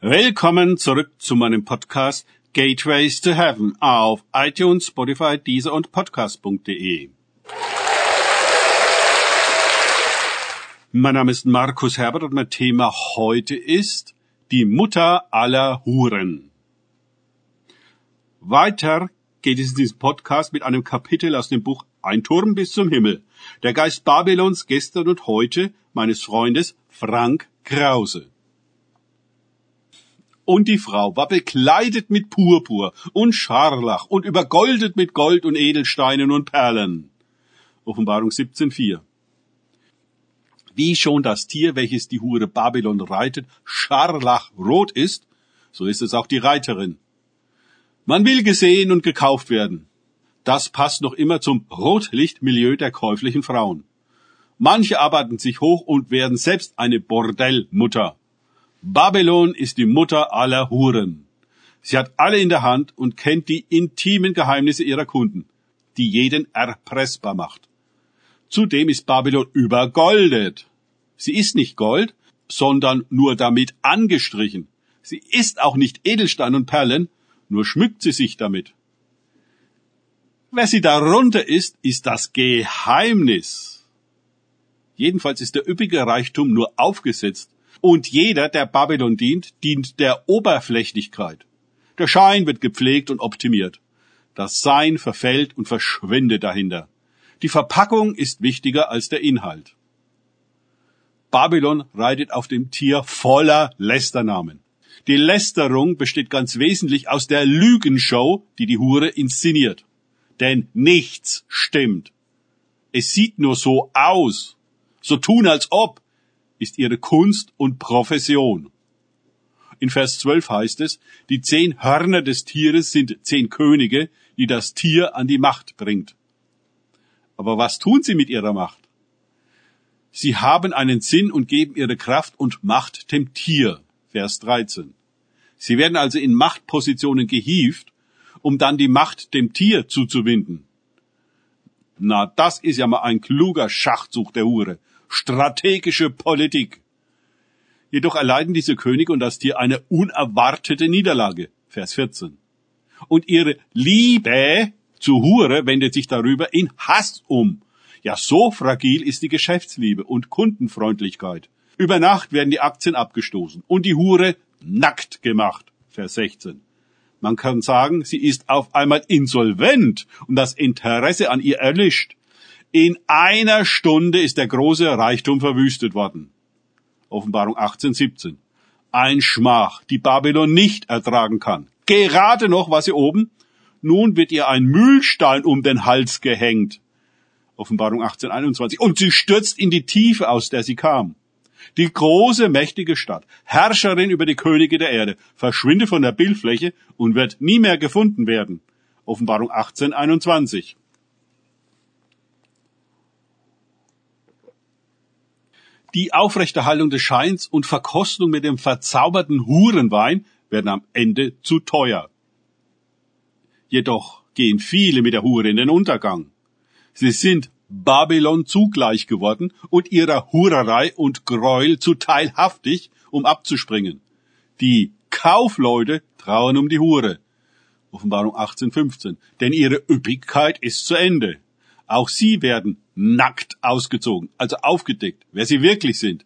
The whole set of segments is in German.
Willkommen zurück zu meinem Podcast Gateways to Heaven auf iTunes, Spotify, Deezer und Podcast.de. Mein Name ist Markus Herbert und mein Thema heute ist die Mutter aller Huren. Weiter geht es in diesem Podcast mit einem Kapitel aus dem Buch Ein Turm bis zum Himmel. Der Geist Babylons gestern und heute meines Freundes Frank Krause. Und die Frau war bekleidet mit Purpur und Scharlach und übergoldet mit Gold und Edelsteinen und Perlen. Offenbarung 17,4. Wie schon das Tier, welches die Hure Babylon reitet, scharlachrot ist, so ist es auch die Reiterin. Man will gesehen und gekauft werden. Das passt noch immer zum Rotlichtmilieu der käuflichen Frauen. Manche arbeiten sich hoch und werden selbst eine Bordellmutter. Babylon ist die Mutter aller Huren. Sie hat alle in der Hand und kennt die intimen Geheimnisse ihrer Kunden, die jeden erpressbar macht. Zudem ist Babylon übergoldet. Sie ist nicht Gold, sondern nur damit angestrichen. Sie ist auch nicht Edelstein und Perlen, nur schmückt sie sich damit. Wer sie darunter ist, ist das Geheimnis. Jedenfalls ist der üppige Reichtum nur aufgesetzt und jeder, der Babylon dient, dient der Oberflächlichkeit. Der Schein wird gepflegt und optimiert. Das Sein verfällt und verschwindet dahinter. Die Verpackung ist wichtiger als der Inhalt. Babylon reitet auf dem Tier voller Lästernamen. Die Lästerung besteht ganz wesentlich aus der Lügenshow, die die Hure inszeniert. Denn nichts stimmt. Es sieht nur so aus. So tun als ob, ist ihre Kunst und Profession. In Vers 12 heißt es, die zehn Hörner des Tieres sind zehn Könige, die das Tier an die Macht bringt. Aber was tun sie mit ihrer Macht? Sie haben einen Sinn und geben ihre Kraft und Macht dem Tier. Vers 13. Sie werden also in Machtpositionen gehievt, um dann die Macht dem Tier zuzuwinden. Na, das ist ja mal ein kluger Schachzug der Hure strategische Politik. Jedoch erleiden diese Könige und das Tier eine unerwartete Niederlage. Vers 14. Und ihre Liebe zu Hure wendet sich darüber in Hass um. Ja, so fragil ist die Geschäftsliebe und Kundenfreundlichkeit. Über Nacht werden die Aktien abgestoßen und die Hure nackt gemacht. Vers 16. Man kann sagen, sie ist auf einmal insolvent und das Interesse an ihr erlischt. In einer Stunde ist der große Reichtum verwüstet worden. Offenbarung 18, 17. Ein Schmach, die Babylon nicht ertragen kann. Gerade noch war sie oben, nun wird ihr ein Mühlstein um den Hals gehängt. Offenbarung 18, 21. Und sie stürzt in die Tiefe, aus der sie kam. Die große, mächtige Stadt, Herrscherin über die Könige der Erde, verschwindet von der Bildfläche und wird nie mehr gefunden werden. Offenbarung 18, 21. Die Aufrechterhaltung des Scheins und Verkostung mit dem verzauberten Hurenwein werden am Ende zu teuer. Jedoch gehen viele mit der Hure in den Untergang. Sie sind Babylon zugleich geworden und ihrer Hurerei und Gräuel zu teilhaftig, um abzuspringen. Die Kaufleute trauern um die Hure. Offenbarung 18,15. Denn ihre Üppigkeit ist zu Ende. Auch sie werden nackt ausgezogen, also aufgedeckt, wer sie wirklich sind.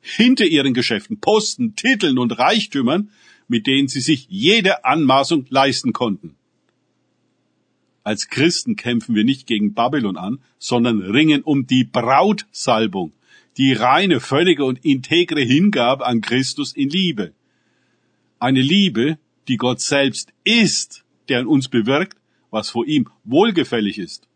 Hinter ihren Geschäften, Posten, Titeln und Reichtümern, mit denen sie sich jede Anmaßung leisten konnten. Als Christen kämpfen wir nicht gegen Babylon an, sondern ringen um die Brautsalbung, die reine, völlige und integre Hingabe an Christus in Liebe. Eine Liebe, die Gott selbst ist, der in uns bewirkt, was vor ihm wohlgefällig ist.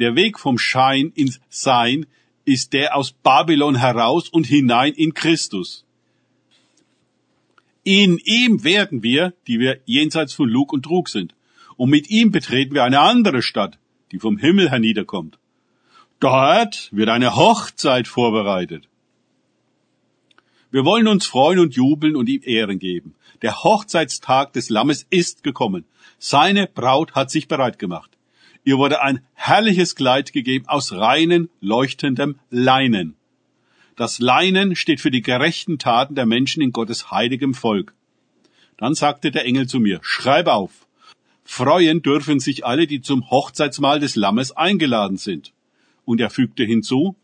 Der Weg vom Schein ins Sein ist der aus Babylon heraus und hinein in Christus. In ihm werden wir, die wir jenseits von Lug und Trug sind. Und mit ihm betreten wir eine andere Stadt, die vom Himmel herniederkommt. Dort wird eine Hochzeit vorbereitet. Wir wollen uns freuen und jubeln und ihm Ehren geben. Der Hochzeitstag des Lammes ist gekommen. Seine Braut hat sich bereit gemacht. Ihr wurde ein herrliches Kleid gegeben aus reinen, leuchtendem Leinen. Das Leinen steht für die gerechten Taten der Menschen in Gottes heiligem Volk. Dann sagte der Engel zu mir, schreib auf. Freuen dürfen sich alle, die zum Hochzeitsmahl des Lammes eingeladen sind. Und er fügte hinzu,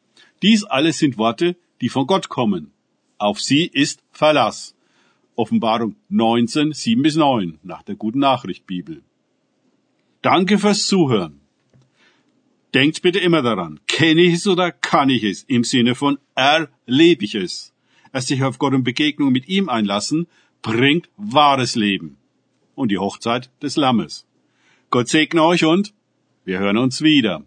dies alles sind Worte, die von Gott kommen. Auf sie ist Verlass. Offenbarung 19, 7 bis 9 nach der Guten Nachricht Bibel. Danke fürs Zuhören. Denkt bitte immer daran, kenne ich es oder kann ich es im Sinne von erlebe ich es. Es sich auf Gott und Begegnung mit ihm einlassen, bringt wahres Leben und die Hochzeit des Lammes. Gott segne euch und wir hören uns wieder.